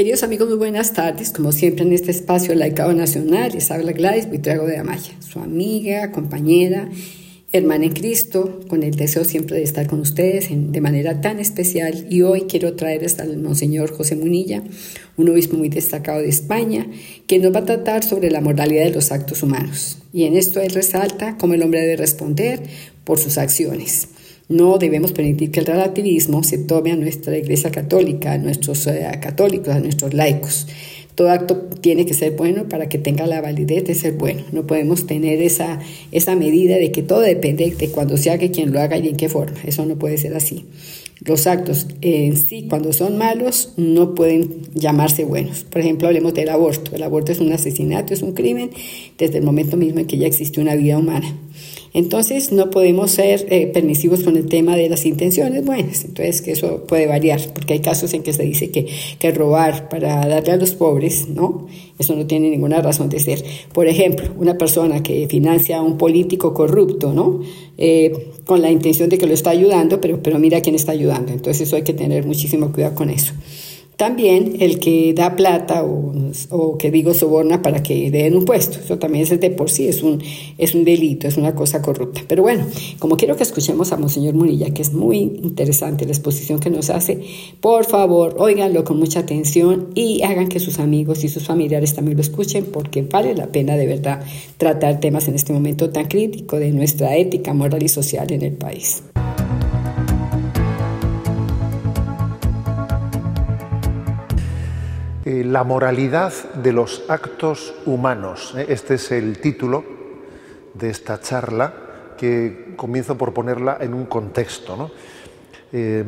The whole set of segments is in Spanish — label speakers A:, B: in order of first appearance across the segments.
A: Queridos amigos, muy buenas tardes. Como siempre en este espacio Laicado Nacional, les habla Gladys Buitrago de Amaya, su amiga, compañera, hermana en Cristo, con el deseo siempre de estar con ustedes de manera tan especial. Y hoy quiero traerles al Monseñor José Munilla, un obispo muy destacado de España, que nos va a tratar sobre la moralidad de los actos humanos. Y en esto él resalta cómo el hombre debe responder por sus acciones. No debemos permitir que el relativismo se tome a nuestra Iglesia Católica, a nuestros eh, católicos, a nuestros laicos. Todo acto tiene que ser bueno para que tenga la validez de ser bueno. No podemos tener esa, esa medida de que todo depende de cuando se haga, quien lo haga y en qué forma. Eso no puede ser así. Los actos en sí, cuando son malos, no pueden llamarse buenos. Por ejemplo, hablemos del aborto. El aborto es un asesinato, es un crimen desde el momento mismo en que ya existe una vida humana. Entonces no podemos ser eh, permisivos con el tema de las intenciones buenas. Entonces que eso puede variar, porque hay casos en que se dice que, que robar para darle a los pobres, ¿no? Eso no tiene ninguna razón de ser. Por ejemplo, una persona que financia a un político corrupto, ¿no? Eh, con la intención de que lo está ayudando, pero, pero mira quién está ayudando. Entonces eso hay que tener muchísimo cuidado con eso. También el que da plata o, que digo soborna para que den un puesto, eso también es de por sí, es un, es un delito, es una cosa corrupta. Pero bueno, como quiero que escuchemos a Monseñor Munilla, que es muy interesante la exposición que nos hace, por favor, óiganlo con mucha atención y hagan que sus amigos y sus familiares también lo escuchen, porque vale la pena de verdad tratar temas en este momento tan crítico de nuestra ética moral y social en el país.
B: Eh, la moralidad de los actos humanos. ¿eh? Este es el título de esta charla que comienzo por ponerla en un contexto. Eh,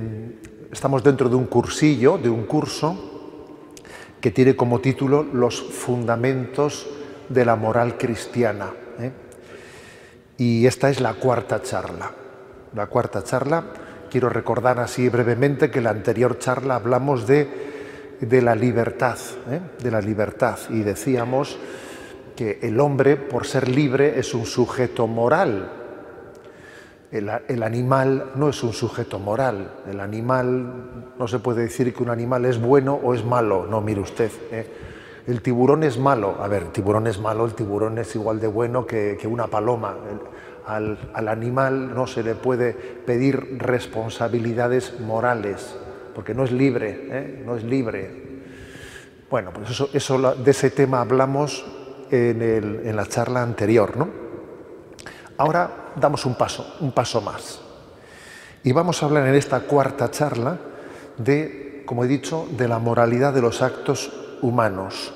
B: estamos dentro de un cursillo, de un curso que tiene como título Los fundamentos de la moral cristiana. Y esta es la cuarta charla. La cuarta charla, quiero recordar así brevemente que en la anterior charla hablamos de de la libertad, ¿eh? de la libertad. Y decíamos que el hombre, por ser libre, es un sujeto moral. El, animal no es un sujeto moral. El animal, no se puede decir que un animal es bueno o es malo. No, mire usted. ¿eh? El tiburón es malo. A ver, el tiburón es malo, el tiburón es igual de bueno que, una paloma. Al, al, animal no se le puede pedir responsabilidades morales porque no es libre, ¿eh? no es libre. Bueno, pues eso, eso, de ese tema hablamos en, la charla anterior, ¿no? Ahora damos un paso, un paso más. Y vamos a hablar en esta cuarta charla de, como he dicho, de la moralidad de los actos humanos.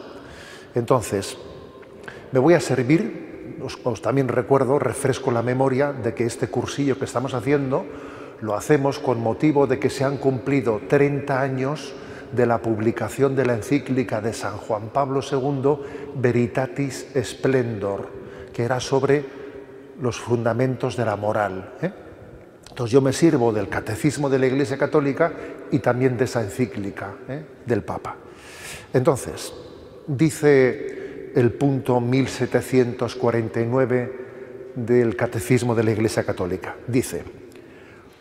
B: Entonces, me voy a servir, os, también recuerdo, refresco la memoria de que este cursillo que estamos haciendo lo hacemos con motivo de que se han cumplido 30 años de la publicación de la encíclica de San Juan Pablo II, Veritatis Splendor, que era sobre los fundamentos de la moral. ¿eh? Entonces yo me sirvo del catecismo de la Iglesia Católica y también de esa encíclica ¿eh? del Papa. Entonces, dice el punto 1749 del catecismo de la Iglesia Católica, dice,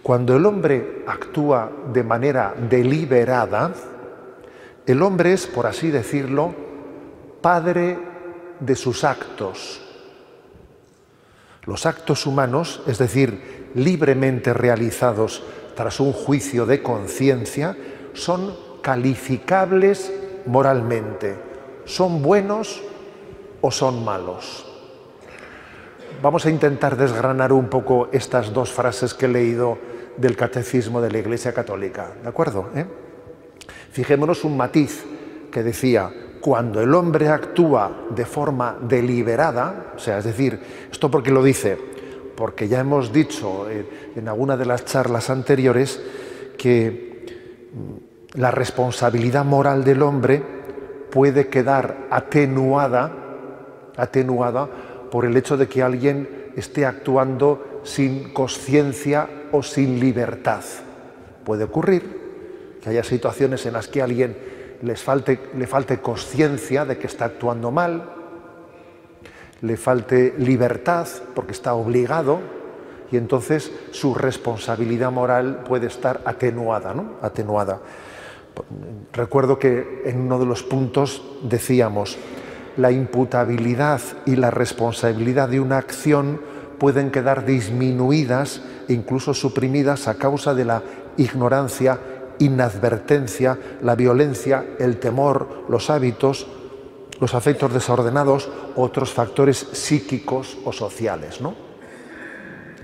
B: cuando el hombre actúa de manera deliberada, el hombre es, por así decirlo, padre de sus actos. Los actos humanos, es decir, libremente realizados tras un juicio de conciencia, son calificables moralmente. ¿Son buenos o son malos? Vamos a intentar desgranar un poco estas dos frases que he leído del catecismo de la Iglesia Católica. ¿De acuerdo? ¿Eh? Fijémonos un matiz que decía, cuando el hombre actúa de forma deliberada, o sea, es decir, ¿esto por qué lo dice? Porque ya hemos dicho en alguna de las charlas anteriores que mm, la responsabilidad moral del hombre puede quedar atenuada, atenuada por el hecho de que alguien esté actuando sin conciencia sin libertad. Puede ocurrir que haya situaciones en las que a alguien les falte, le falte conciencia de que está actuando mal, le falte libertad porque está obligado y entonces su responsabilidad moral puede estar atenuada, ¿no? Atenuada. Recuerdo que en uno de los puntos decíamos, la imputabilidad y la responsabilidad de una acción pueden quedar disminuidas e incluso suprimidas a causa de la ignorancia, inadvertencia, la violencia, el temor, los hábitos, los afectos desordenados, otros factores psíquicos o sociales. ¿no?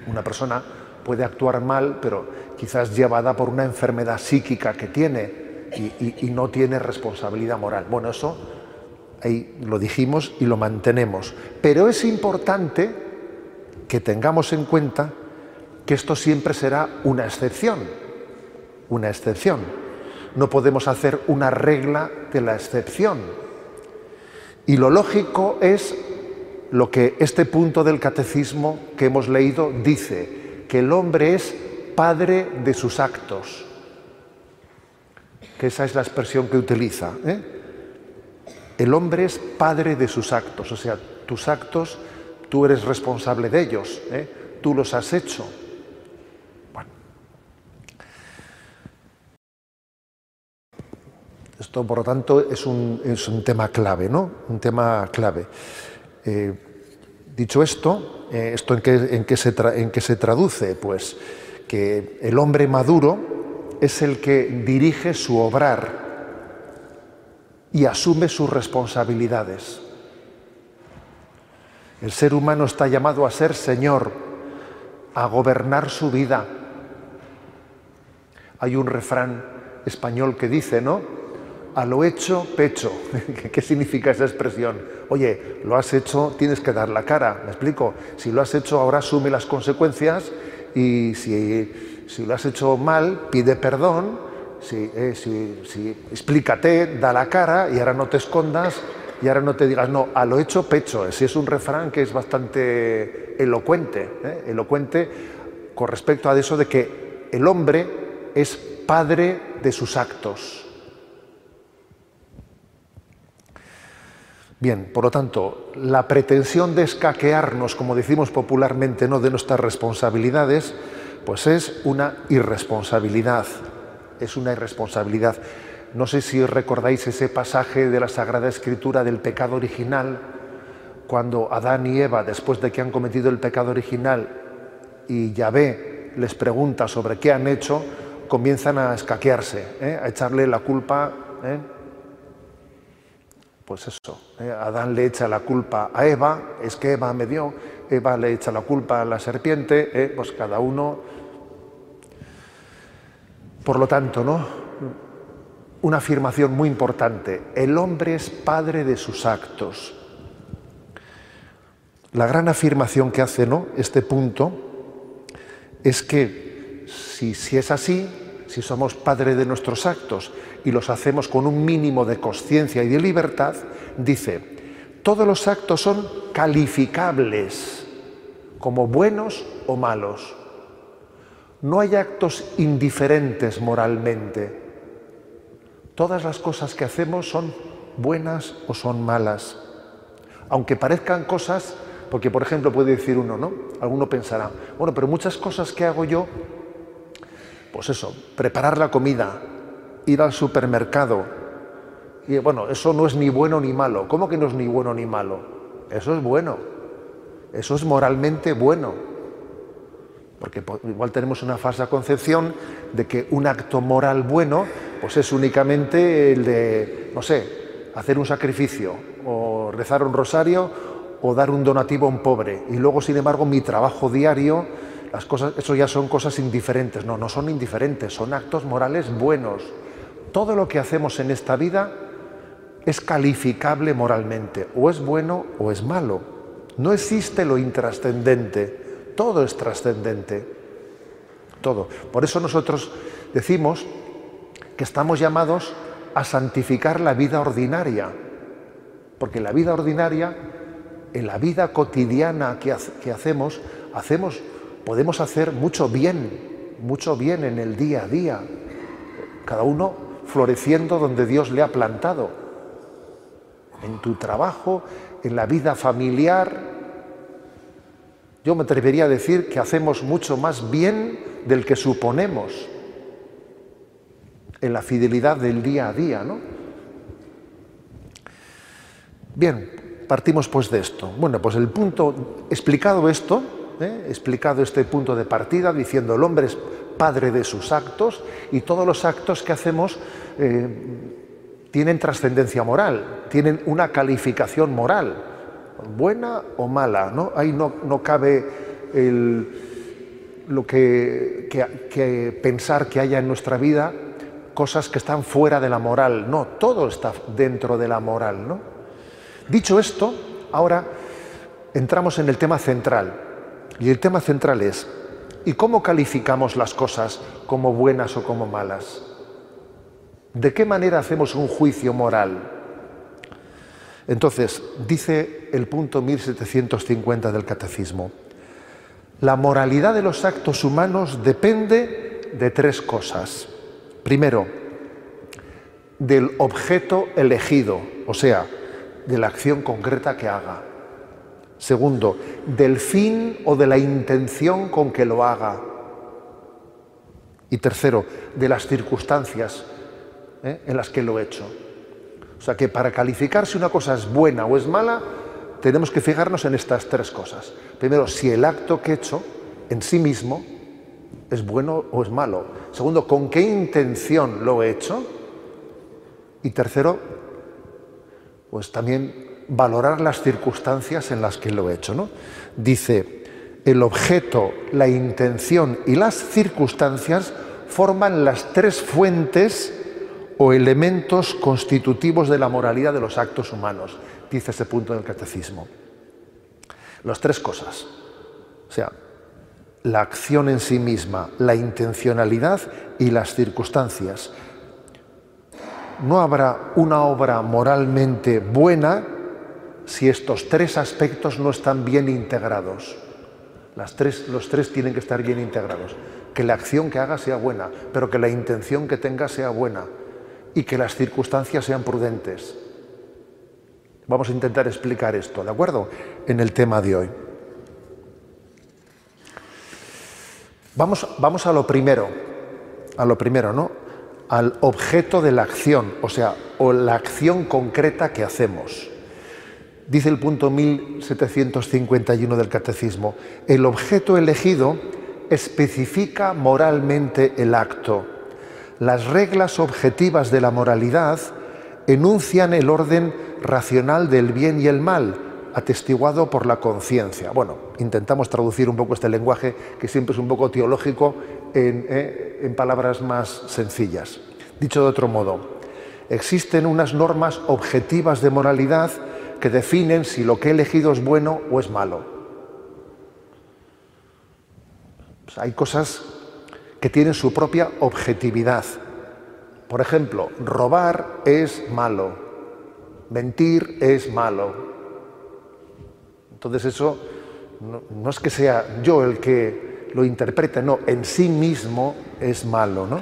B: Una persona puede actuar mal, pero quizás llevada por una enfermedad psíquica que tiene y, no tiene responsabilidad moral. Bueno, eso ahí lo dijimos y lo mantenemos. Pero es importante que tengamos en cuenta que esto siempre será una excepción, una excepción. No podemos hacer una regla de la excepción. Y lo lógico es lo que este punto del catecismo que hemos leído dice, que el hombre es padre de sus actos que esa es la expresión que utiliza. ¿eh? El hombre es padre de sus actos, o sea, tus actos, tú eres responsable de ellos, ¿eh? tú los has hecho. Esto, por lo tanto, es un, tema clave, ¿no? Un tema clave. Eh, dicho esto, ¿esto en qué, se en qué se traduce? Pues que el hombre maduro, es el que dirige su obrar y asume sus responsabilidades. El ser humano está llamado a ser Señor, a gobernar su vida. Hay un refrán español que dice, ¿no? A lo hecho, pecho. ¿Qué significa esa expresión? Oye, lo has hecho, tienes que dar la cara. ¿Me explico? Si lo has hecho, ahora asume las consecuencias y si si lo has hecho mal, pide perdón, eh, si, explícate, da la cara y ahora no te escondas y ahora no te digas, no, a lo hecho pecho. Si es un refrán que es bastante elocuente, ¿eh? elocuente con respecto a eso de que el hombre es padre de sus actos. Bien, por lo tanto, la pretensión de escaquearnos, como decimos popularmente, no de nuestras responsabilidades, pues es una irresponsabilidad, es una irresponsabilidad. No sé si recordáis ese pasaje de la Sagrada Escritura del pecado original, cuando Adán y Eva, después de que han cometido el pecado original y Yahvé les pregunta sobre qué han hecho, comienzan a escaquearse, ¿eh? a echarle la culpa. ¿eh? Pues eso, ¿eh? Adán le echa la culpa a Eva, es que Eva me dio, Eva le echa la culpa a la serpiente, pues cada uno por lo tanto, ¿no? Una afirmación muy importante. El hombre es padre de sus actos. La gran afirmación que hace ¿no? este punto es que si, si es así, si somos padre de nuestros actos y los hacemos con un mínimo de conciencia y de libertad, dice, todos los actos son calificables como buenos o malos. No hay actos indiferentes moralmente. Todas las cosas que hacemos son buenas o son malas. Aunque parezcan cosas, porque por ejemplo puede decir uno, ¿no? Alguno pensará, bueno, pero muchas cosas que hago yo, pues eso, preparar la comida, ir al supermercado, y bueno, eso no es ni bueno ni malo. ¿Cómo que no es ni bueno ni malo? Eso es bueno. Eso es moralmente bueno. Porque igual tenemos una falsa concepción de que un acto moral bueno pues es únicamente el de, no sé, hacer un sacrificio o rezar un rosario o dar un donativo a un pobre. Y luego, sin embargo, mi trabajo diario, las cosas, eso ya son cosas indiferentes. No, no son indiferentes, son actos morales buenos. Todo lo que hacemos en esta vida es calificable moralmente, o es bueno o es malo. No existe lo intrascendente todo es trascendente. Todo. Por eso nosotros decimos que estamos llamados a santificar la vida ordinaria. Porque en la vida ordinaria, en la vida cotidiana que, hacemos, hacemos, podemos hacer mucho bien, mucho bien en el día a día. Cada uno floreciendo donde Dios le ha plantado. En tu trabajo, en la vida familiar, yo me atrevería a decir que hacemos mucho más bien del que suponemos. en la fidelidad del día a día, ¿no? Bien, partimos pues de esto. Bueno, pues el punto, explicado esto, ¿eh? explicado este punto de partida, diciendo el hombre es padre de sus actos y todos los actos que hacemos eh, tienen trascendencia moral, tienen una calificación moral, buena o mala, ¿no? Ahí no, no cabe lo que, que pensar que haya en nuestra vida cosas que están fuera de la moral. No, todo está dentro de la moral. ¿no? Dicho esto, ahora entramos en el tema central. Y el tema central es, ¿y cómo calificamos las cosas como buenas o como malas? ¿De qué manera hacemos un juicio moral? Entonces, dice el punto 1750 del Catecismo, la moralidad de los actos humanos depende de tres cosas. Primero, del objeto elegido, o sea, de la acción concreta que haga. Segundo, del fin o de la intención con que lo haga. Y tercero, de las circunstancias ¿eh? en las que lo he hecho. O sea que para calificar si una cosa es buena o es mala, tenemos que fijarnos en estas tres cosas. Primero, si el acto que he hecho en sí mismo es bueno o es malo. Segundo, con qué intención lo he hecho. Y tercero, pues también valorar las circunstancias en las que lo he hecho. ¿no? Dice, el objeto, la intención y las circunstancias forman las tres fuentes o elementos constitutivos de la moralidad de los actos humanos, dice ese punto del catecismo. Las tres cosas. O sea, la acción en sí misma, la intencionalidad y las circunstancias. No habrá una obra moralmente buena si estos tres aspectos no están bien integrados. Las tres, los tres tienen que estar bien integrados. Que la acción que haga sea buena, pero que la intención que tenga sea buena y que las circunstancias sean prudentes. Vamos a intentar explicar esto, ¿de acuerdo? En el tema de hoy. Vamos, vamos a lo primero, a lo primero, ¿no? Al objeto de la acción, o sea, o la acción concreta que hacemos. Dice el punto 1751 del Catecismo, el objeto elegido especifica moralmente el acto. Las reglas objetivas de la moralidad enuncian el orden racional del bien y el mal, atestiguado por la conciencia. Bueno, intentamos traducir un poco este lenguaje que siempre es un poco teológico en, eh, en, palabras más sencillas. Dicho de otro modo, existen unas normas objetivas de moralidad que definen si lo que he elegido es bueno o es malo. Pues hay cosas que tienen su propia objetividad. Por ejemplo, robar es malo, mentir es malo, entonces eso no, es que sea yo el que lo interprete, no, en sí mismo es malo, ¿no?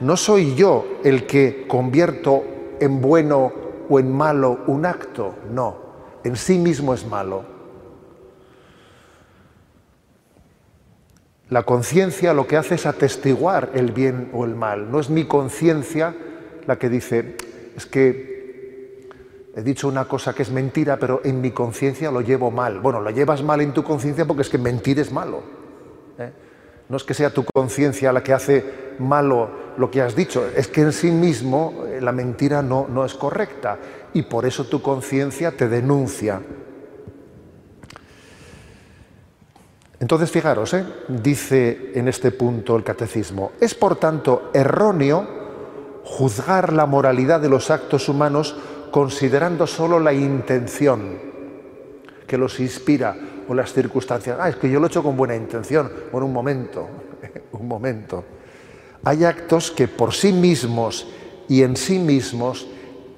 B: No soy yo el que convierto en bueno o en malo un acto, no, en sí mismo es malo. La conciencia lo que hace es atestiguar el bien o el mal, no es mi conciencia la que dice, es que he dicho una cosa que es mentira, pero en mi conciencia lo llevo mal. Bueno, lo llevas mal en tu conciencia porque es que mentir es malo. ¿eh? No es que sea tu conciencia la que hace malo lo que has dicho, es que en sí mismo eh, la mentira no, no es correcta y por eso tu conciencia te denuncia. Entonces, fijaros, ¿eh? dice en este punto el catecismo, es por tanto erróneo juzgar la moralidad de los actos humanos considerando solo la intención que los inspira o las circunstancias. Ah, es que yo lo he hecho con buena intención. Bueno, un momento, un momento. Hay actos que por sí mismos y en sí mismos,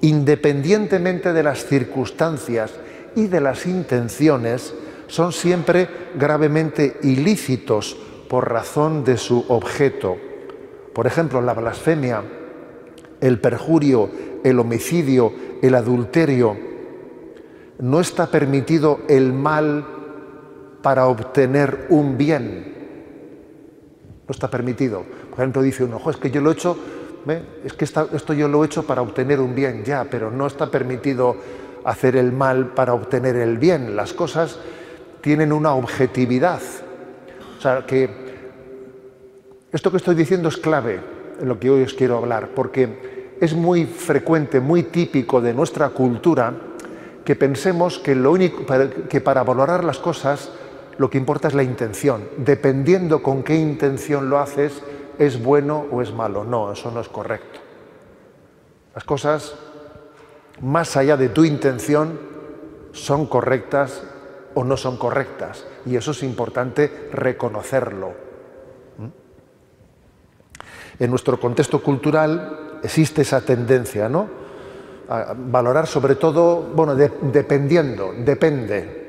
B: independientemente de las circunstancias y de las intenciones, son siempre gravemente ilícitos por razón de su objeto. Por ejemplo, la blasfemia, el perjurio, el homicidio, el adulterio, no está permitido el mal para obtener un bien. No está permitido. Por ejemplo, dice uno, es que yo lo he hecho Es que esto yo lo he hecho para obtener un bien, ya, pero no está permitido hacer el mal para obtener el bien. Las cosas tienen una objetividad. O sea, que esto que estoy diciendo es clave en lo que hoy os quiero hablar, porque es muy frecuente, muy típico de nuestra cultura que pensemos que, lo único, que para valorar las cosas lo que importa es la intención. Dependiendo con qué intención lo haces, es bueno o es malo. No, eso no es correcto. Las cosas, más allá de tu intención, son correctas o no son correctas. Y eso es importante reconocerlo. ¿Mm? En nuestro contexto cultural existe esa tendencia, ¿no? A valorar sobre todo, bueno, dependiendo, depende.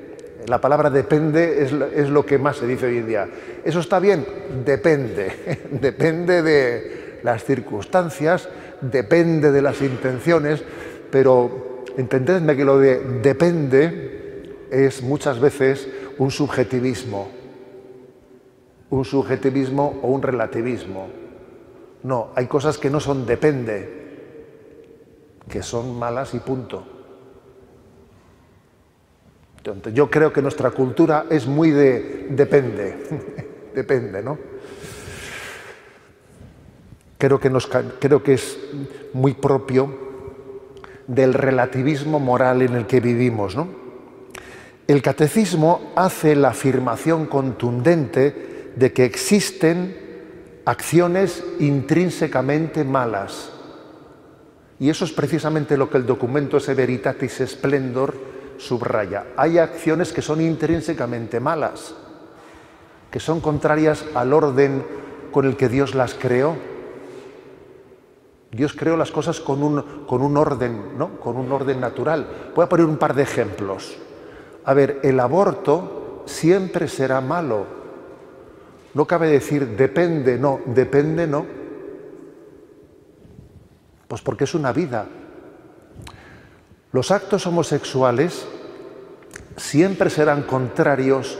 B: La palabra depende es, lo que más se dice hoy en día. ¿Eso está bien? Depende. depende de las circunstancias, depende de las intenciones, pero entendedme que lo de depende es muchas veces un subjetivismo, un subjetivismo o un relativismo. No, hay cosas que no son depende, que son malas y punto yo creo que nuestra cultura es muy de depende, depende, ¿no? Creo que, creo que es muy propio del relativismo moral en el que vivimos, ¿no? El catecismo hace la afirmación contundente de que existen acciones intrínsecamente malas. Y eso es precisamente lo que el documento Severitatis Splendor subraya, hay acciones que son intrínsecamente malas, que son contrarias al orden con el que Dios las creó. Dios creó las cosas con un, con un orden, ¿no? Con un orden natural. Voy a poner un par de ejemplos. A ver, el aborto siempre será malo. No cabe decir depende, no, depende, no. Pues porque es una vida, los actos homosexuales siempre serán contrarios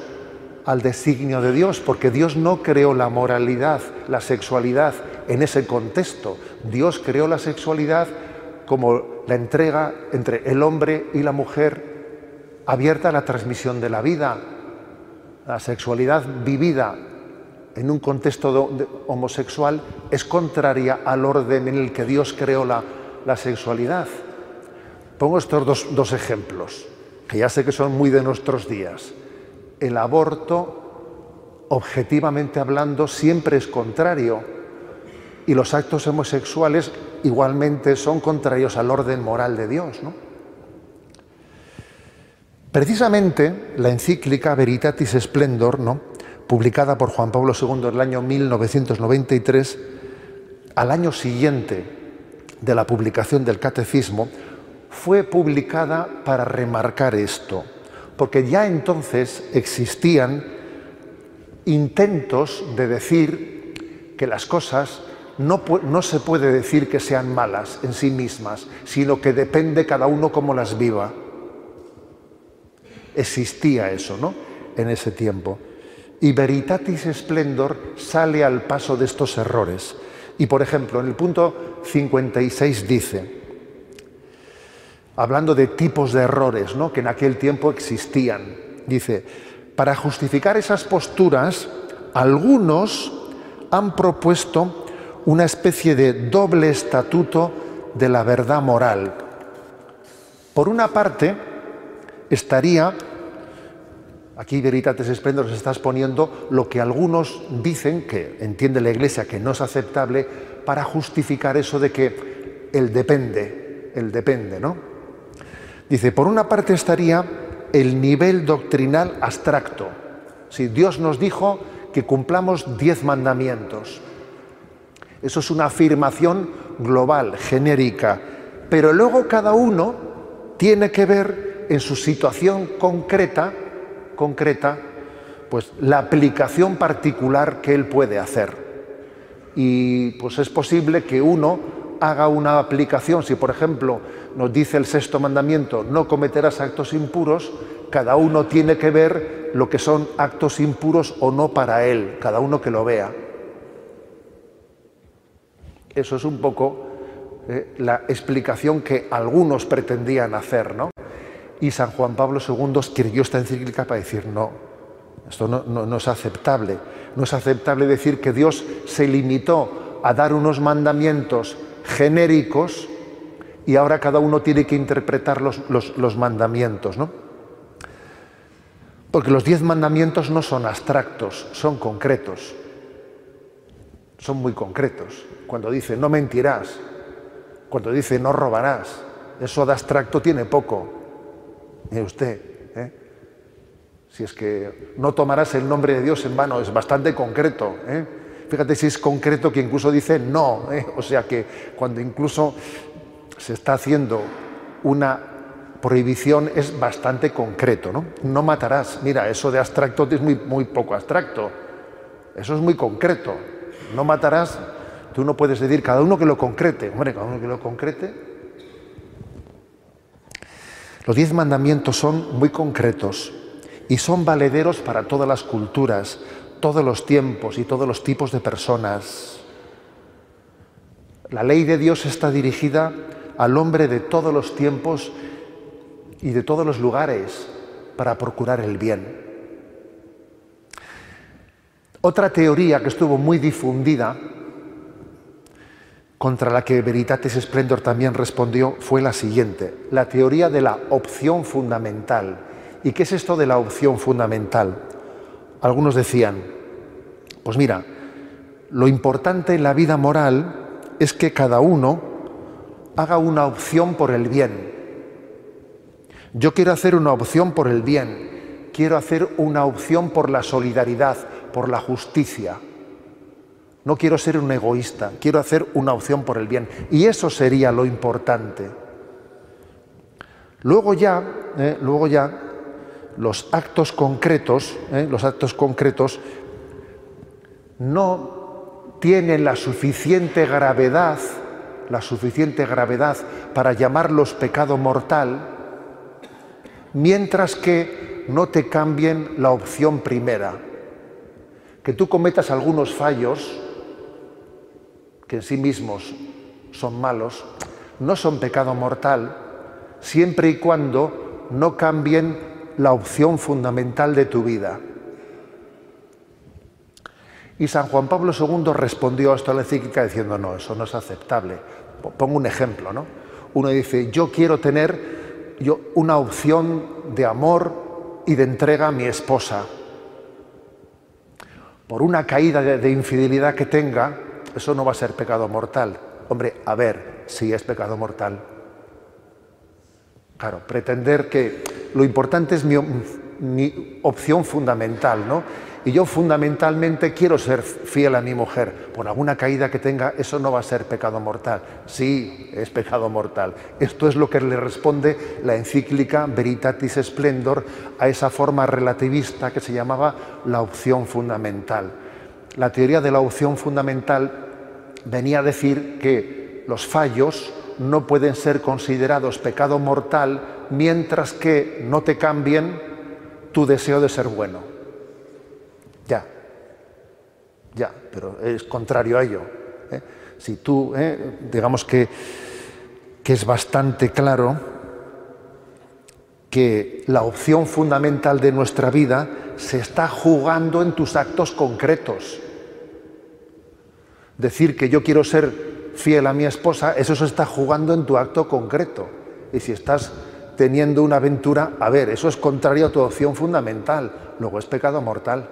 B: al designio de Dios, porque Dios no creó la moralidad, la sexualidad en ese contexto. Dios creó la sexualidad como la entrega entre el hombre y la mujer abierta a la transmisión de la vida. La sexualidad vivida en un contexto homosexual es contraria al orden en el que Dios creó la, sexualidad. Pongo estos dos, ejemplos, que ya sé que son muy de nuestros días. El aborto, objetivamente hablando, siempre es contrario y los actos homosexuales igualmente son contrarios al orden moral de Dios. Precisamente la encíclica Veritatis Splendor, ¿no? Publicada por Juan Pablo II en el año 1993, al año siguiente de la publicación del Catecismo, fue publicada para remarcar esto, porque ya entonces existían intentos de decir que las cosas no, no, se puede decir que sean malas en sí mismas, sino que depende cada uno cómo las viva. Existía eso, ¿no? En ese tiempo. Y Veritatis Splendor sale al paso de estos errores. Y por ejemplo, en el punto 56 dice, hablando de tipos de errores ¿no? que en aquel tiempo existían. Dice, para justificar esas posturas, algunos han propuesto una especie de doble estatuto de la verdad moral. Por una parte, estaría, aquí Veritates Esplendor se está exponiendo lo que algunos dicen, que entiende la Iglesia que no es aceptable, para justificar eso de que el depende, el depende, ¿no? Dice, por una parte estaría el nivel doctrinal abstracto. Si Dios nos dijo que cumplamos diez mandamientos. Eso es una afirmación global, genérica. Pero luego cada uno tiene que ver en su situación concreta, concreta, pues la aplicación particular que él puede hacer. Y pues es posible que uno haga una aplicación, si por ejemplo nos dice el sexto mandamiento, no cometerás actos impuros, cada uno tiene que ver lo que son actos impuros o no para él, cada uno que lo vea. Eso es un poco eh, la explicación que algunos pretendían hacer, ¿no? Y San Juan Pablo II escribió esta encíclica para decir, no, esto no, es aceptable. No es aceptable decir que Dios se limitó a dar unos mandamientos genéricos y ahora cada uno tiene que interpretar los, mandamientos, ¿no? Porque los diez mandamientos no son abstractos, son concretos. Son muy concretos. Cuando dice no mentirás, cuando dice no robarás, eso de abstracto tiene poco. Mire usted, ¿eh? si es que no tomarás el nombre de Dios en vano, es bastante concreto. ¿eh? Fíjate si es concreto que incluso dice no. ¿eh? O sea que cuando incluso se está haciendo una prohibición es bastante concreto, ¿no? No matarás. Mira, eso de abstracto es muy, muy poco abstracto. Eso es muy concreto. No matarás, tú no puedes decir cada uno que lo concrete. Hombre, cada uno que lo concrete. Los diez mandamientos son muy concretos y son valederos para todas las culturas, todos los tiempos y todos los tipos de personas. La ley de Dios está dirigida al hombre de todos los tiempos y de todos los lugares para procurar el bien. Otra teoría que estuvo muy difundida, contra la que Veritatis Splendor también respondió, fue la siguiente, la teoría de la opción fundamental. ¿Y qué es esto de la opción fundamental? Algunos decían, pues mira, lo importante en la vida moral es que cada uno haga una opción por el bien. Yo quiero hacer una opción por el bien, quiero hacer una opción por la solidaridad, por la justicia. No quiero ser un egoísta, quiero hacer una opción por el bien. Y eso sería lo importante. Luego ya, eh, luego ya, los actos concretos, eh, los actos concretos no tienen la suficiente gravedad la suficiente gravedad para llamarlos pecado mortal, mientras que no te cambien la opción primera. Que tú cometas algunos fallos, que en sí mismos son malos, no son pecado mortal, siempre y cuando no cambien la opción fundamental de tu vida. Y San Juan Pablo II respondió a esto a la encíclica diciendo, no, eso no es aceptable. Pongo un ejemplo, ¿no? Uno dice, yo quiero tener yo, una opción de amor y de entrega a mi esposa. Por una caída de, de infidelidad que tenga, eso no va a ser pecado mortal. Hombre, a ver si es pecado mortal. Claro, pretender que lo importante es mi, mi opción fundamental, ¿no? y yo fundamentalmente quiero ser fiel a mi mujer, por alguna caída que tenga, eso no va a ser pecado mortal. Sí, es pecado mortal. Esto es lo que le responde la encíclica Veritatis Splendor a esa forma relativista que se llamaba la opción fundamental. La teoría de la opción fundamental venía a decir que los fallos no pueden ser considerados pecado mortal mientras que no te cambien tu deseo de ser bueno. Ya, ya, pero es contrario a ello. ¿eh? Si tú, ¿eh? digamos que, que es bastante claro que la opción fundamental de nuestra vida se está jugando en tus actos concretos. Decir que yo quiero ser fiel a mi esposa, eso se está jugando en tu acto concreto. Y si estás teniendo una aventura, a ver, eso es contrario a tu opción fundamental, luego es pecado mortal.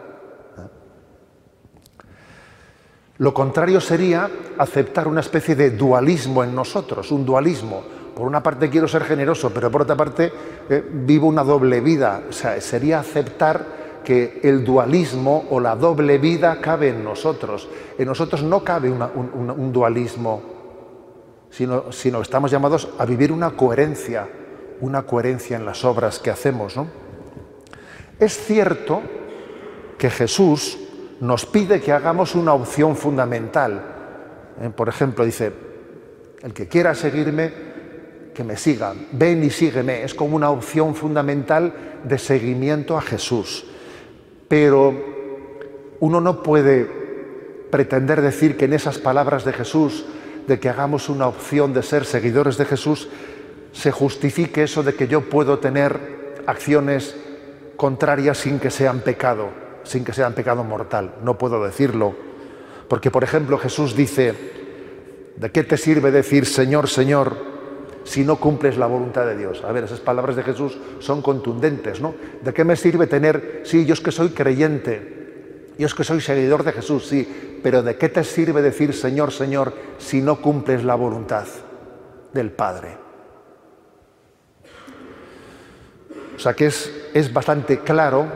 B: Lo contrario sería aceptar una especie de dualismo en nosotros, un dualismo. Por una parte quiero ser generoso, pero por otra parte eh, vivo una doble vida. O sea, sería aceptar que el dualismo o la doble vida cabe en nosotros. En nosotros no cabe un, dualismo, sino, sino estamos llamados a vivir una coherencia, una coherencia en las obras que hacemos. ¿no? Es cierto que Jesús nos pide que hagamos una opción fundamental. Eh, por ejemplo, dice, el que quiera seguirme, que me siga, ven y sígueme. Es como una opción fundamental de seguimiento a Jesús. Pero uno no puede pretender decir que en esas palabras de Jesús de que hagamos una opción de ser seguidores de Jesús, se justifique eso de que yo puedo tener acciones contrarias sin que sean pecado, sin que sean pecado mortal. No puedo decirlo. Porque, por ejemplo, Jesús dice, ¿de qué te sirve decir Señor, Señor, si no cumples la voluntad de Dios? A ver, esas palabras de Jesús son contundentes, ¿no? ¿De qué me sirve tener, sí, yo es que soy creyente, yo es que soy seguidor de Jesús, sí, pero ¿de qué te sirve decir Señor, Señor, si no cumples la voluntad del Padre? O sea que es, es bastante claro,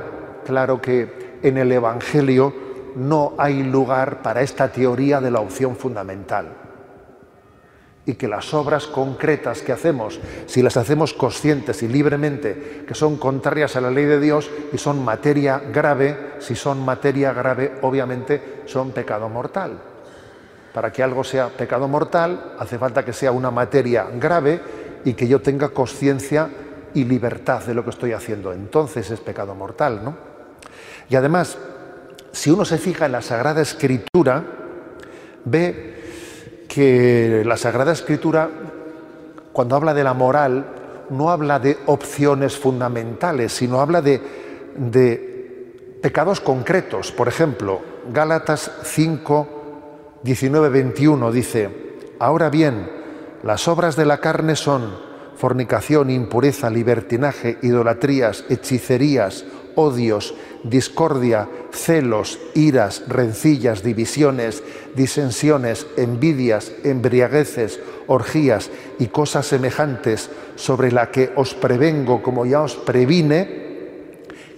B: claro que en el Evangelio no hay lugar para esta teoría de la opción fundamental. Y que las obras concretas que hacemos, si las hacemos conscientes y libremente, que son contrarias a la ley de Dios y son materia grave, si son materia grave, obviamente son pecado mortal. Para que algo sea pecado mortal, hace falta que sea una materia grave y que yo tenga conciencia y libertad de lo que estoy haciendo. Entonces es pecado mortal, ¿no? Y además, si uno se fija en la Sagrada Escritura, ve que la Sagrada Escritura, cuando habla de la moral, no habla de opciones fundamentales, sino habla de, pecados concretos. Por ejemplo, Gálatas 5, 19, 21 dice, ahora bien, las obras de la carne son fornicación, impureza, libertinaje, idolatrías, hechicerías, odios, discordia, celos, iras, rencillas, divisiones, disensiones, envidias, embriagueces, orgías y cosas semejantes, sobre la que os prevengo, como ya os previne,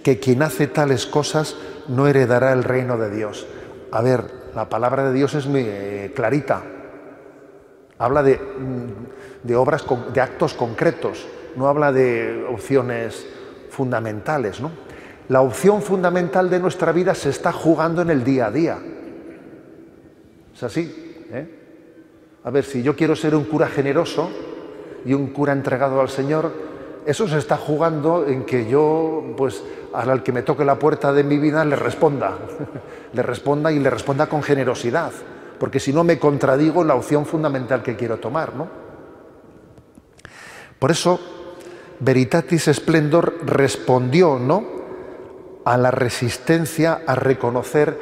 B: que quien hace tales cosas no heredará el reino de Dios. A ver, la palabra de Dios es muy eh, clarita. Habla de mm, de obras, de actos concretos, no habla de opciones fundamentales. ¿no? La opción fundamental de nuestra vida se está jugando en el día a día. ¿Es así? ¿Eh? A ver, si yo quiero ser un cura generoso y un cura entregado al Señor, eso se está jugando en que yo, pues, al que me toque la puerta de mi vida, le responda, le responda y le responda con generosidad, porque si no me contradigo la opción fundamental que quiero tomar, ¿no? Por eso, Veritatis Splendor respondió ¿no? A la resistencia a reconocer,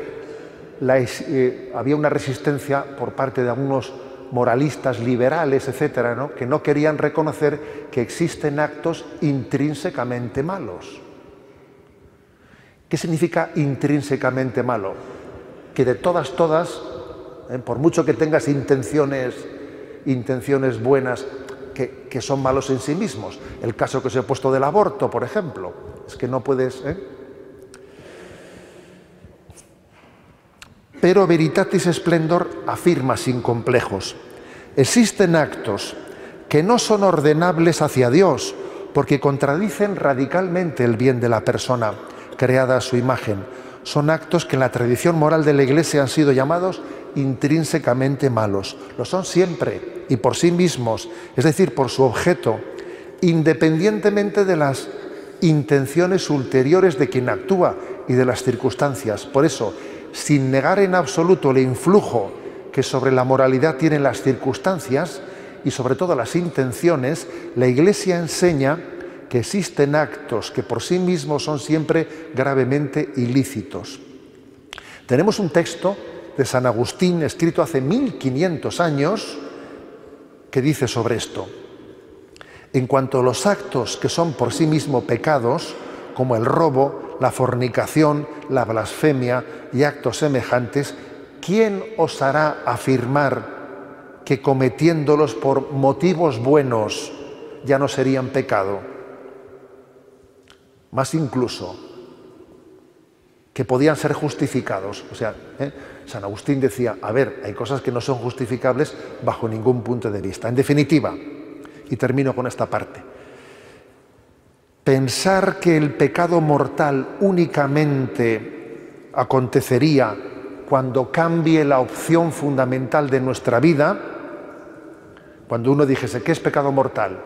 B: la, eh, había una resistencia por parte de algunos moralistas liberales, etcétera, que no querían reconocer que existen actos intrínsecamente malos. ¿Qué significa intrínsecamente malo? Que de todas, todas, ¿eh? por mucho que tengas intenciones, intenciones buenas, que, son malos en sí mismos. El caso que os he puesto del aborto, por ejemplo, es que no puedes... ¿eh? Pero Veritatis Splendor afirma sin complejos, existen actos que no son ordenables hacia Dios porque contradicen radicalmente el bien de la persona creada a su imagen. Son actos que en la tradición moral de la Iglesia han sido llamados intrínsecamente malos. Lo son siempre y por sí mismos, es decir, por su objeto, independientemente de las intenciones ulteriores de quien actúa y de las circunstancias. Por eso, sin negar en absoluto el influjo que sobre la moralidad tienen las circunstancias y sobre todo las intenciones, la Iglesia enseña que existen actos que por sí mismos son siempre gravemente ilícitos. Tenemos un texto de San Agustín, escrito hace 1500 años, que dice sobre esto. En cuanto a los actos que son por sí mismos pecados, como el robo, la fornicación, la blasfemia y actos semejantes, ¿quién osará afirmar que cometiéndolos por motivos buenos ya no serían pecado? Más incluso, que podían ser justificados. O sea, ¿eh? San Agustín decía, a ver, hay cosas que no son justificables bajo ningún punto de vista. En definitiva, y termino con esta parte, pensar que el pecado mortal únicamente acontecería cuando cambie la opción fundamental de nuestra vida, cuando uno dijese, ¿qué es pecado mortal?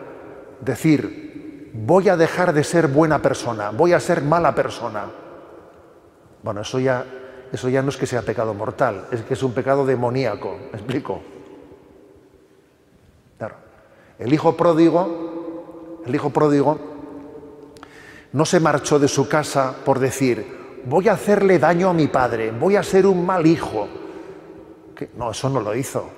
B: Decir, voy a dejar de ser buena persona, voy a ser mala persona bueno, eso ya, eso ya no es que sea pecado mortal, es que es un pecado demoníaco, ¿me explico? El hijo pródigo, el hijo pródigo no se marchó de su casa por decir, voy a hacerle daño a mi padre, voy a ser un mal hijo. No, eso no lo hizo.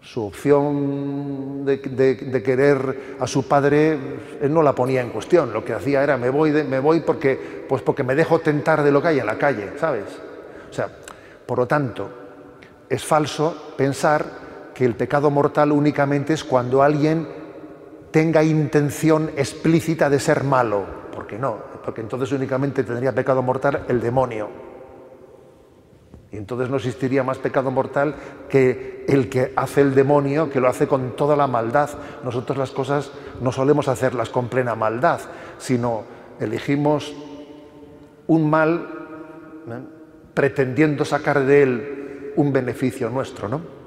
B: Su opción de, querer a su padre, él no la ponía en cuestión. Lo que hacía era, me voy, me voy porque, pues porque me dejo tentar de lo que hay en la calle, ¿sabes? O sea, por lo tanto, es falso pensar que el pecado mortal únicamente es cuando alguien tenga intención explícita de ser malo. Porque no, porque entonces únicamente tendría pecado mortal el demonio. Y entonces no existiría más pecado mortal que el que hace el demonio, que lo hace con toda la maldad. Nosotros las cosas no solemos hacerlas con plena maldad, sino elegimos un mal ¿eh? pretendiendo sacar de él un beneficio nuestro. ¿no?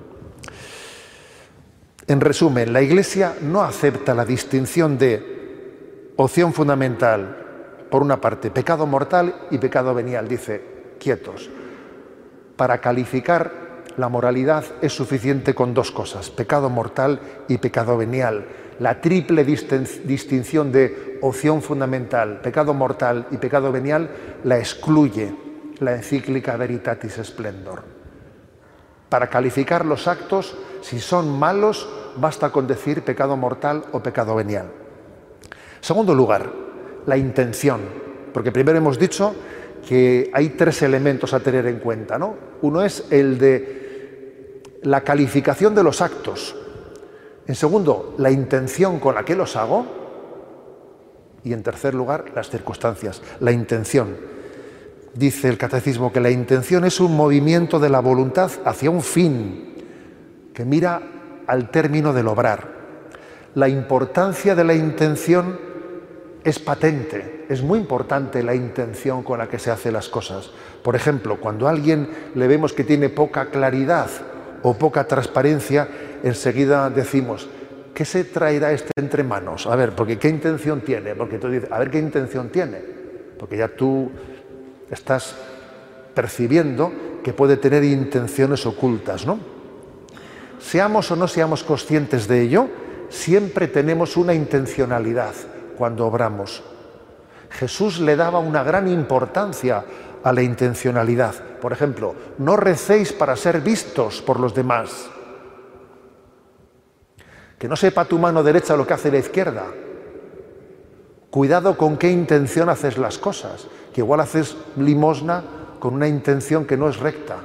B: En resumen, la Iglesia no acepta la distinción de opción fundamental, por una parte, pecado mortal y pecado venial. Dice, quietos para calificar la moralidad es suficiente con dos cosas, pecado mortal y pecado venial. La triple distinción de opción fundamental, pecado mortal y pecado venial, la excluye la encíclica Veritatis Splendor. Para calificar los actos, si son malos, basta con decir pecado mortal o pecado venial. Segundo lugar, la intención, porque primero hemos dicho que hay tres elementos a tener en cuenta. ¿no? Uno es el de la calificación de los actos. En segundo, la intención con la que los hago. Y en tercer lugar, las circunstancias, la intención. Dice el catecismo que la intención es un movimiento de la voluntad hacia un fin que mira al término del obrar. La importancia de la intención es patente, es muy importante la intención con la que se hacen las cosas. Por ejemplo, cuando a alguien le vemos que tiene poca claridad o poca transparencia, enseguida decimos, ¿qué se traerá este entre manos? A ver, porque ¿qué intención tiene? Porque tú dices, a ver qué intención tiene. Porque ya tú estás percibiendo que puede tener intenciones ocultas, ¿no? Seamos o no seamos conscientes de ello, siempre tenemos una intencionalidad cuando obramos. Jesús le daba una gran importancia a la intencionalidad. Por ejemplo, no recéis para ser vistos por los demás. Que no sepa tu mano derecha lo que hace la izquierda. Cuidado con qué intención haces las cosas, que igual haces limosna con una intención que no es recta,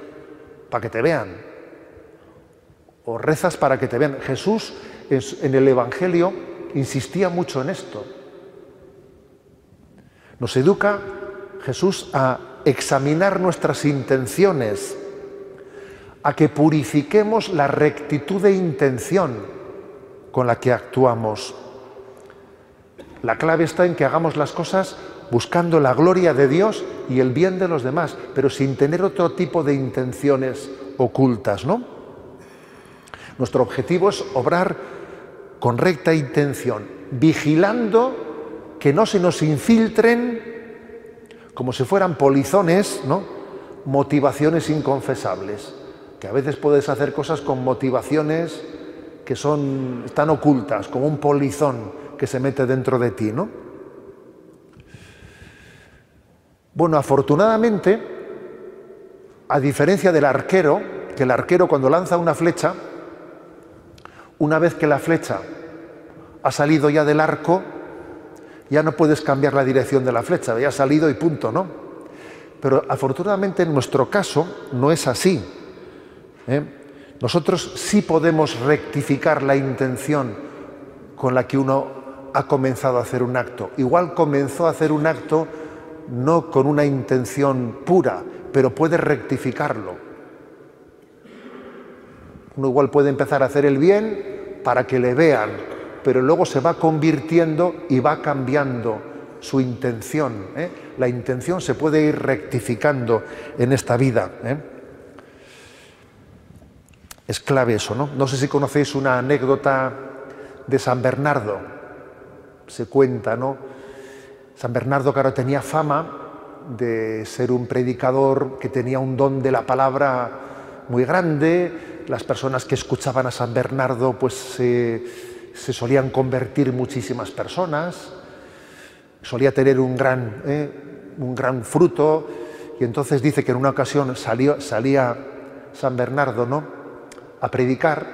B: para que te vean. O rezas para que te vean. Jesús en el Evangelio insistía mucho en esto. Nos educa Jesús a examinar nuestras intenciones, a que purifiquemos la rectitud de intención con la que actuamos. La clave está en que hagamos las cosas buscando la gloria de Dios y el bien de los demás, pero sin tener otro tipo de intenciones ocultas, ¿no? Nuestro objetivo es obrar con recta intención, vigilando que no se nos infiltren como si fueran polizones, ¿no? motivaciones inconfesables, que a veces puedes hacer cosas con motivaciones que son están ocultas, como un polizón que se mete dentro de ti, ¿no? Bueno, afortunadamente, a diferencia del arquero, que el arquero cuando lanza una flecha, una vez que la flecha ha salido ya del arco, ya no puedes cambiar la dirección de la flecha, ya ha salido y punto, ¿no? Pero afortunadamente en nuestro caso no es así. ¿eh? Nosotros sí podemos rectificar la intención con la que uno ha comenzado a hacer un acto. Igual comenzó a hacer un acto no con una intención pura, pero puede rectificarlo. Uno igual puede empezar a hacer el bien para que le vean, pero luego se va convirtiendo y va cambiando su intención. ¿eh? La intención se puede ir rectificando en esta vida. ¿eh? Es clave eso, ¿no? No sé si conocéis una anécdota de San Bernardo. Se cuenta, ¿no? San Bernardo, claro, tenía fama de ser un predicador que tenía un don de la palabra muy grande, las personas que escuchaban a San Bernardo pues se solían convertir muchísimas personas, solía tener un gran, eh, un gran fruto. Y entonces dice que en una ocasión salió, salía San Bernardo ¿no? a predicar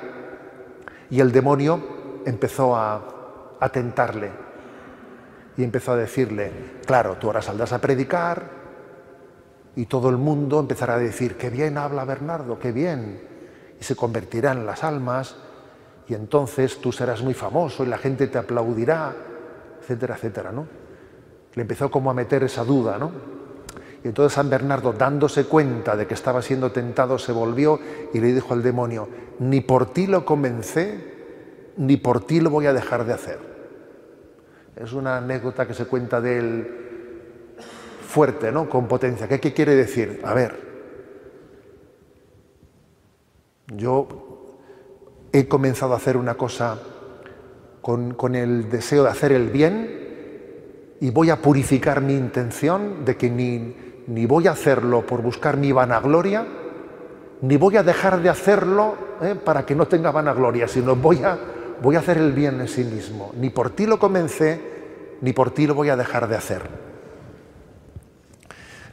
B: y el demonio empezó a, a tentarle y empezó a decirle, claro, tú ahora saldrás a predicar y todo el mundo empezará a decir, qué bien habla Bernardo, qué bien, y se convertirán las almas y entonces tú serás muy famoso y la gente te aplaudirá, etcétera, etcétera, ¿no? Le empezó como a meter esa duda, ¿no? Y entonces San Bernardo, dándose cuenta de que estaba siendo tentado, se volvió y le dijo al demonio, ni por ti lo comencé, ni por ti lo voy a dejar de hacer. Es una anécdota que se cuenta de él fuerte, ¿no? Con potencia. ¿Qué, quiere decir? A ver, yo he comenzado a hacer una cosa con, con el deseo de hacer el bien y voy a purificar mi intención de que ni, ni voy a hacerlo por buscar mi vanagloria, ni voy a dejar de hacerlo ¿eh? para que no tenga vanagloria, sino voy a, voy a hacer el bien en sí mismo. Ni por ti lo comencé, ni por ti lo voy a dejar de hacer.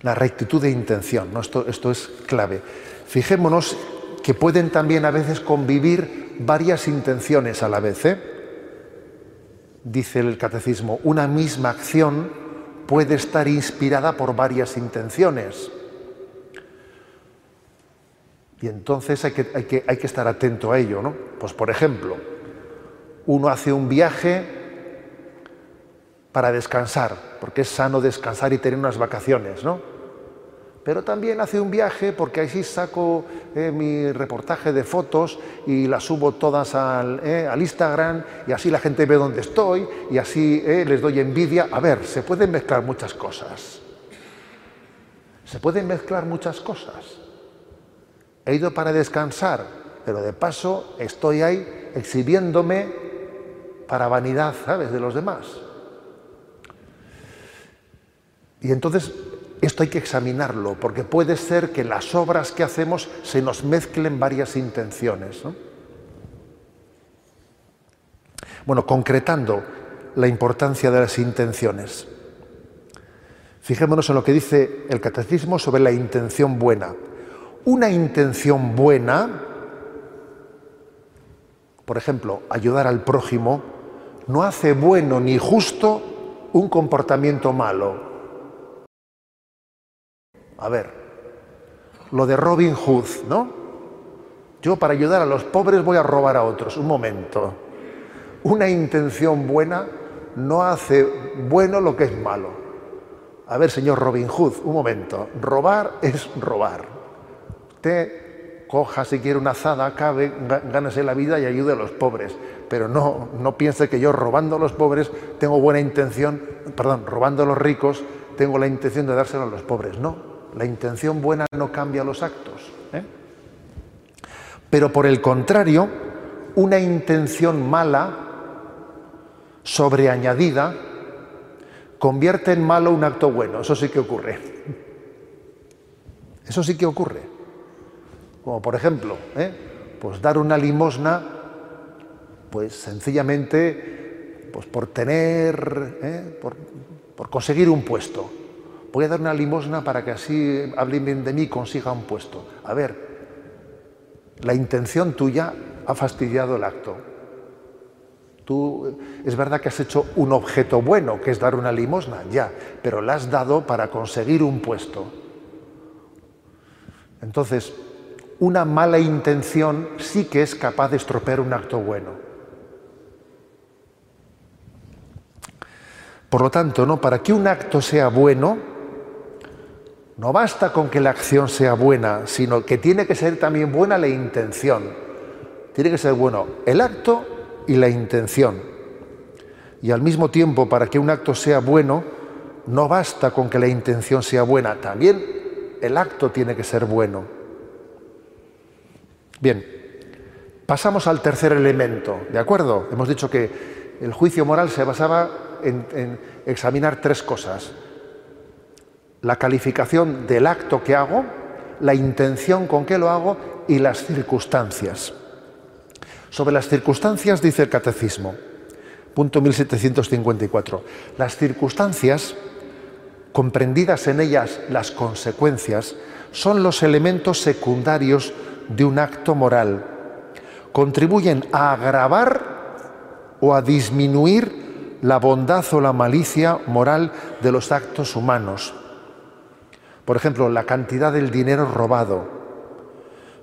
B: La rectitud de intención, ¿no? esto, esto es clave. Fijémonos que pueden también a veces convivir varias intenciones a la vez. ¿eh? Dice el catecismo, una misma acción puede estar inspirada por varias intenciones. Y entonces hay que, hay que, hay que estar atento a ello, ¿no? Pues por ejemplo, uno hace un viaje para descansar, porque es sano descansar y tener unas vacaciones, ¿no? Pero también hace un viaje porque así saco eh, mi reportaje de fotos y las subo todas eh, al, Instagram y así la gente ve dónde estoy y así eh, les doy envidia. A ver, se pueden mezclar muchas cosas. Se pueden mezclar muchas cosas. He ido para descansar, pero de paso estoy ahí exhibiéndome para vanidad, ¿sabes?, de los demás. Y entonces esto hay que examinarlo, porque puede ser que las obras que hacemos se nos mezclen varias intenciones. Bueno, concretando la importancia de las intenciones. Fijémonos en lo que dice el catecismo sobre la intención buena. Una intención buena, por ejemplo, ayudar al prójimo, no hace bueno ni justo un comportamiento malo. A ver, lo de Robin Hood, ¿no? Yo para ayudar a los pobres voy a robar a otros. Un momento. Una intención buena no hace bueno lo que es malo. A ver, señor Robin Hood, un momento. Robar es robar. Usted coja si quiere una azada, acabe, gánese la vida y ayude a los pobres. Pero no, no piense que yo robando a los pobres tengo buena intención, perdón, robando a los ricos tengo la intención de dárselo a los pobres. No, la intención buena no cambia los actos. ¿eh? Pero por el contrario, una intención mala, sobreañadida, convierte en malo un acto bueno. Eso sí que ocurre. Eso sí que ocurre. Como por ejemplo, ¿eh? pues dar una limosna, pues sencillamente, pues por tener, ¿eh? por conseguir un puesto voy a dar una limosna para que así hablen bien de mí consiga un puesto. A ver, la intención tuya ha fastidiado el acto. Tú, es verdad que has hecho un objeto bueno, que es dar una limosna, ya, pero la has dado para conseguir un puesto. Entonces, una mala intención sí que es capaz de estropear un acto bueno. Por lo tanto, ¿no? para que un acto sea bueno, no basta con que la acción sea buena, sino que tiene que ser también buena la intención. Tiene que ser bueno el acto y la intención. Y al mismo tiempo, para que un acto sea bueno, no basta con que la intención sea buena, también el acto tiene que ser bueno. Bien, pasamos al tercer elemento, ¿de acuerdo? Hemos dicho que el juicio moral se basaba en, examinar tres cosas la calificación del acto que hago, la intención con que lo hago y las circunstancias. Sobre las circunstancias dice el catecismo, punto 1754, las circunstancias, comprendidas en ellas las consecuencias, son los elementos secundarios de un acto moral. Contribuyen a agravar o a disminuir la bondad o la malicia moral de los actos humanos. Por ejemplo, la cantidad del dinero robado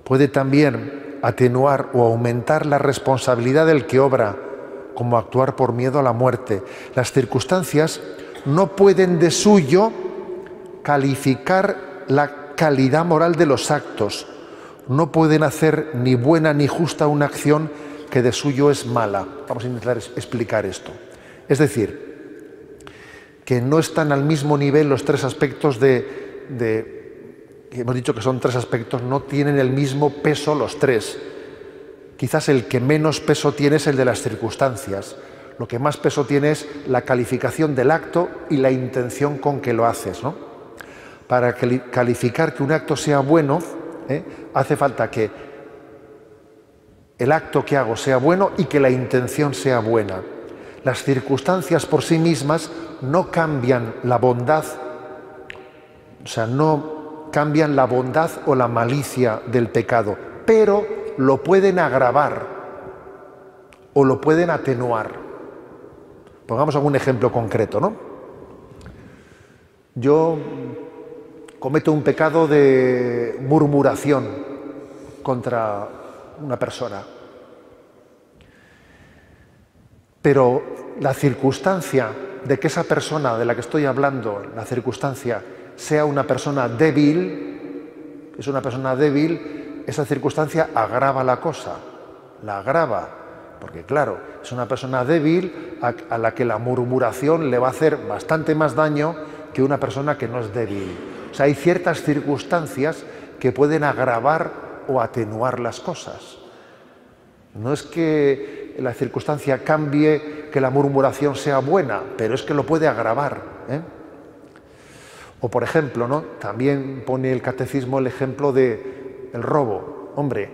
B: puede también atenuar o aumentar la responsabilidad del que obra, como actuar por miedo a la muerte. Las circunstancias no pueden de suyo calificar la calidad moral de los actos, no pueden hacer ni buena ni justa una acción que de suyo es mala. Vamos a intentar explicar esto. Es decir, que no están al mismo nivel los tres aspectos de, hemos dicho que son tres aspectos, no tienen el mismo peso los tres. Quizás el que menos peso tiene es el de las circunstancias. Lo que más peso tiene es la calificación del acto y la intención con que lo haces. ¿no? Para calificar que un acto sea bueno, ¿eh? hace falta que el acto que hago sea bueno y que la intención sea buena. Las circunstancias por sí mismas no cambian la bondad, o sea, no cambian la bondad o la malicia del pecado, pero lo pueden agravar o lo pueden atenuar. Pongamos algún ejemplo concreto, ¿no? Yo cometo un pecado de murmuración contra una persona. Pero la circunstancia de que esa persona de la que estoy hablando, la circunstancia, sea una persona débil, es una persona débil, esa circunstancia agrava la cosa, la agrava, porque claro, es una persona débil a, la que la murmuración le va a hacer bastante más daño que una persona que no es débil. O sea, hay ciertas circunstancias que pueden agravar o atenuar las cosas. No es que la circunstancia cambie, que la murmuración sea buena, pero es que lo puede agravar. ¿eh? O por ejemplo, ¿no? también pone el catecismo el ejemplo de el robo. Hombre,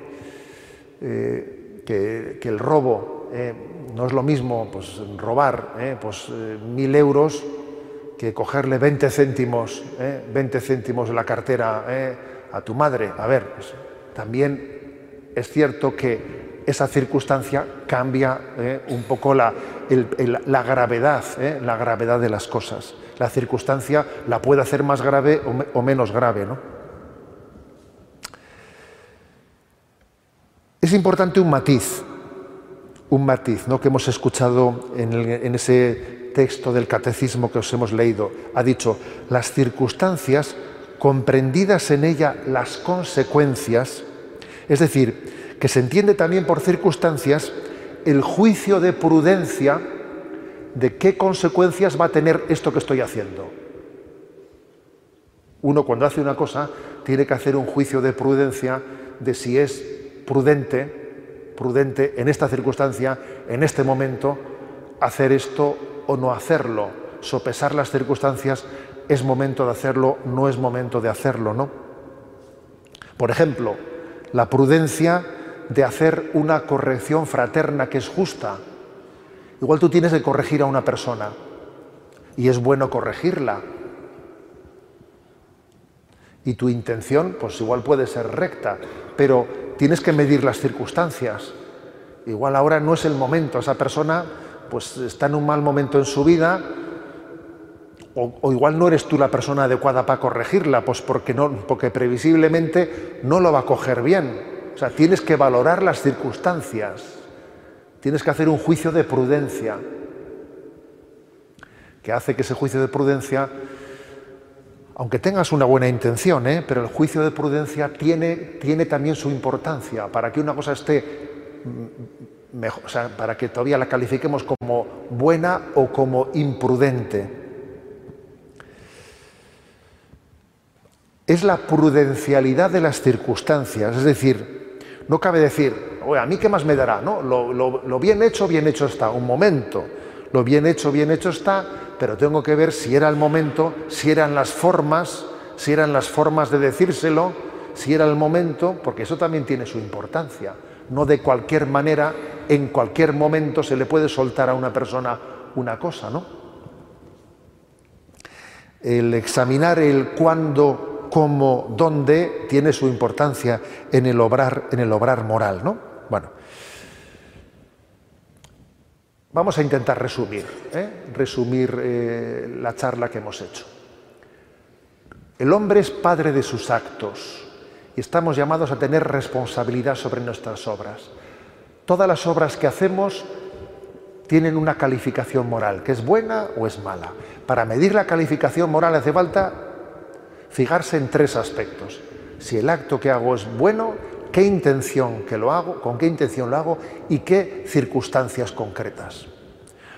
B: eh, que, el robo eh, no es lo mismo pues, robar pues, mil euros que cogerle 20 céntimos, 20 eh, céntimos de la cartera eh, a tu madre. A ver, pues, también es cierto que esa circunstancia cambia eh, un poco la, la gravedad, la gravedad de las cosas. La circunstancia la puede hacer más grave o, menos grave, ¿no? Es importante un matiz, un matiz ¿no? que hemos escuchado en, en ese texto del catecismo que os hemos leído. Ha dicho, las circunstancias, comprendidas en ella las consecuencias, es decir, que se entiende también por circunstancias el juicio de prudencia de qué consecuencias va a tener esto que estoy haciendo. Uno cuando hace una cosa tiene que hacer un juicio de prudencia de si es prudente, prudente en esta circunstancia, en este momento, hacer esto o no hacerlo, sopesar las circunstancias, es momento de hacerlo, no es momento de hacerlo, ¿no? Por ejemplo, la prudencia de hacer una corrección fraterna que es justa. Igual tú tienes que corregir a una persona y es bueno corregirla. Y tu intención, pues igual puede ser recta, pero tienes que medir las circunstancias. Igual ahora no es el momento, esa persona pues está en un mal momento en su vida, o, igual no eres tú la persona adecuada para corregirla, pues porque, no, porque previsiblemente no lo va a coger bien. O sea, tienes que valorar las circunstancias, tienes que hacer un juicio de prudencia, que hace que ese juicio de prudencia, aunque tengas una buena intención, ¿eh? pero el juicio de prudencia tiene, tiene también su importancia para que una cosa esté para que todavía la califiquemos como buena o como imprudente. Es la prudencialidad de las circunstancias, es decir, no cabe decir, Oye, ¿a mí qué más me dará? No, lo, lo bien hecho, bien hecho está, un momento. Lo bien hecho, bien hecho está, pero tengo que ver si era el momento, si eran las formas, si eran las formas de decírselo, si era el momento, porque eso también tiene su importancia. No de cualquier manera, en cualquier momento se le puede soltar a una persona una cosa, ¿no? El examinar el cuándo, cómo, dónde tiene su importancia en el obrar, en el obrar moral, ¿no? Bueno, vamos a intentar resumir, ¿eh? resumir eh, la charla que hemos hecho. El hombre es padre de sus actos y estamos llamados a tener responsabilidad sobre nuestras obras. Todas las obras que hacemos tienen una calificación moral, que es buena o es mala. Para medir la calificación moral hace falta fijarse en tres aspectos. Si el acto que hago es bueno, qué intención que lo hago, con qué intención lo hago y qué circunstancias concretas.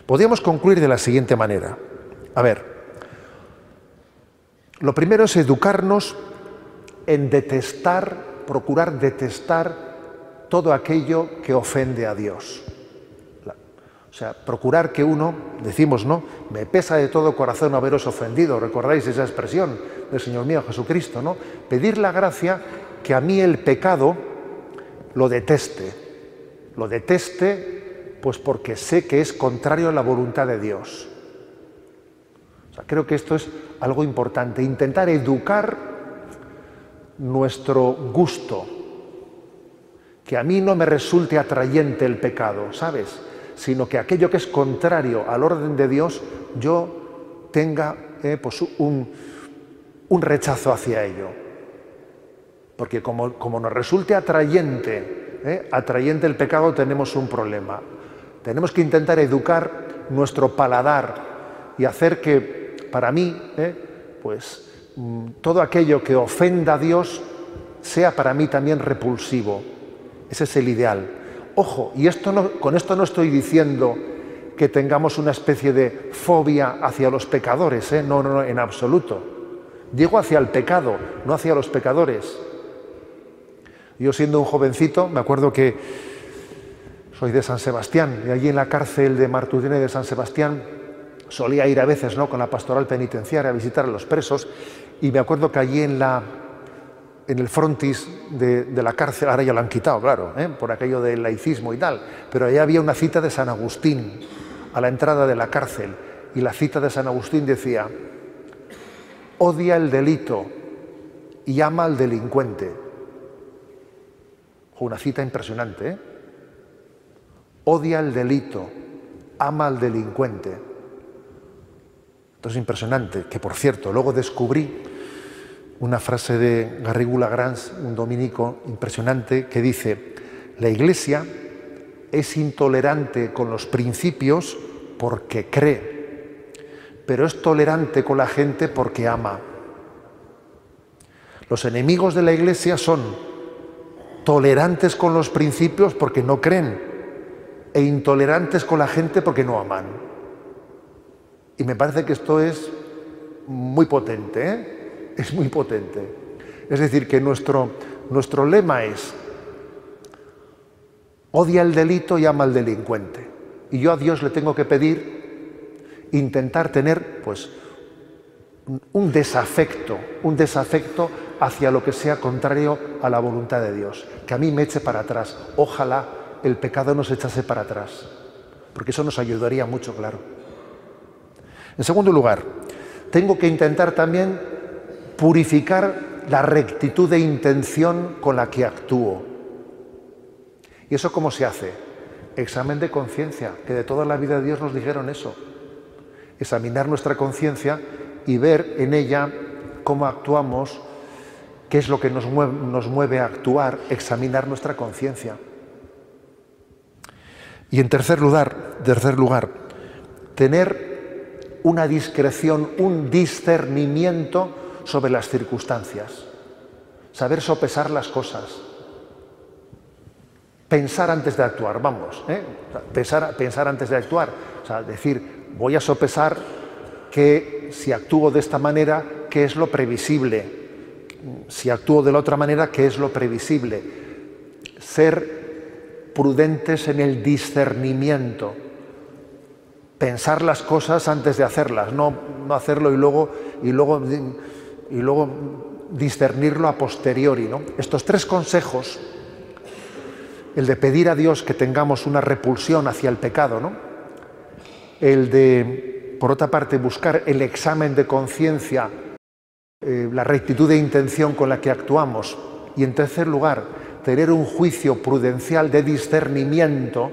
B: Podríamos concluir de la siguiente manera. A ver, lo primero es educarnos en detestar, procurar detestar todo aquello que ofende a Dios. O sea, procurar que uno, decimos, ¿no? Me pesa de todo corazón haberos ofendido, recordáis esa expresión del Señor mío Jesucristo, ¿no? Pedir la gracia que a mí el pecado lo deteste, lo deteste pues porque sé que es contrario a la voluntad de Dios creo que esto es algo importante, intentar educar nuestro gusto, que a mí no me resulte atrayente el pecado, ¿sabes? Sino que aquello que es contrario al orden de Dios, yo tenga eh, pues un, rechazo hacia ello. Porque como, como nos resulte atrayente, eh, atrayente el pecado, tenemos un problema. Tenemos que intentar educar nuestro paladar y hacer que para mí, ¿eh? pues mm, todo aquello que ofenda a Dios sea para mí también repulsivo. Ese es el ideal. Ojo, y esto no, con esto no estoy diciendo que tengamos una especie de fobia hacia los pecadores, ¿eh? no, no, no, en absoluto. Digo hacia el pecado, no hacia los pecadores. Yo siendo un jovencito, me acuerdo que soy de San Sebastián, y allí en la cárcel de Martudine de San Sebastián solía ir a veces ¿no? con la pastoral penitenciaria a visitar a los presos y me acuerdo que allí en, la, en el frontis de, la cárcel, ahora ya lo han quitado, claro, ¿eh? por aquello del laicismo y tal, pero allí había una cita de San Agustín a la entrada de la cárcel y la cita de San Agustín decía, odia el delito y ama al delincuente. Una cita impresionante. ¿eh? Odia el delito, ama al delincuente. Esto es impresionante, que por cierto, luego descubrí una frase de Garrigula Grans, un dominico impresionante, que dice, la Iglesia es intolerante con los principios porque cree, pero es tolerante con la gente porque ama. Los enemigos de la Iglesia son tolerantes con los principios porque no creen e intolerantes con la gente porque no aman. Y me parece que esto es muy potente, ¿eh? es muy potente. Es decir, que nuestro, nuestro lema es, odia el delito y ama al delincuente. Y yo a Dios le tengo que pedir, intentar tener, pues, un desafecto, un desafecto hacia lo que sea contrario a la voluntad de Dios, que a mí me eche para atrás. Ojalá el pecado nos echase para atrás, porque eso nos ayudaría mucho, claro. En segundo lugar, tengo que intentar también purificar la rectitud de intención con la que actúo. ¿Y eso cómo se hace? Examen de conciencia, que de toda la vida de Dios nos dijeron eso. Examinar nuestra conciencia y ver en ella cómo actuamos, qué es lo que nos mueve, a actuar, examinar nuestra conciencia. Y en tercer lugar, tercer lugar, tener una discreción, un discernimiento sobre las circunstancias, saber sopesar las cosas, pensar antes de actuar, vamos, ¿eh? pensar, pensar antes de actuar, o sea, decir, voy a sopesar que si actúo de esta manera, ¿qué es lo previsible? Si actúo de la otra manera, ¿qué es lo previsible? Ser prudentes en el discernimiento pensar las cosas antes de hacerlas, no, no hacerlo y luego, y luego, y luego discernirlo a posteriori. ¿no? Estos tres consejos, el de pedir a Dios que tengamos una repulsión hacia el pecado, ¿no? el de, por otra parte, buscar el examen de conciencia, eh, la rectitud de intención con la que actuamos, y en tercer lugar, tener un juicio prudencial de discernimiento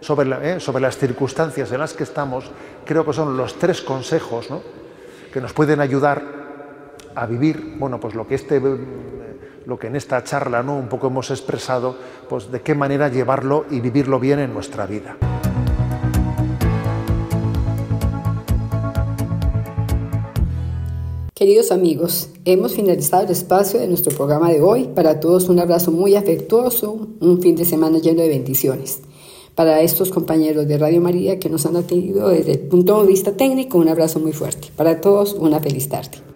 B: sobre, eh, sobre las circunstancias en las que estamos, creo que son los tres consejos que nos pueden ayudar a vivir, bueno, pues lo que este lo que en esta charla ¿no? un poco hemos expresado, pues de qué manera llevarlo y vivirlo bien en nuestra vida.
A: Queridos amigos, hemos finalizado el espacio de nuestro programa de hoy. Para todos un abrazo muy afectuoso, un fin de semana lleno de bendiciones. Para estos compañeros de Radio María que nos han atendido desde el punto de vista técnico, un abrazo muy fuerte. Para todos, una feliz tarde.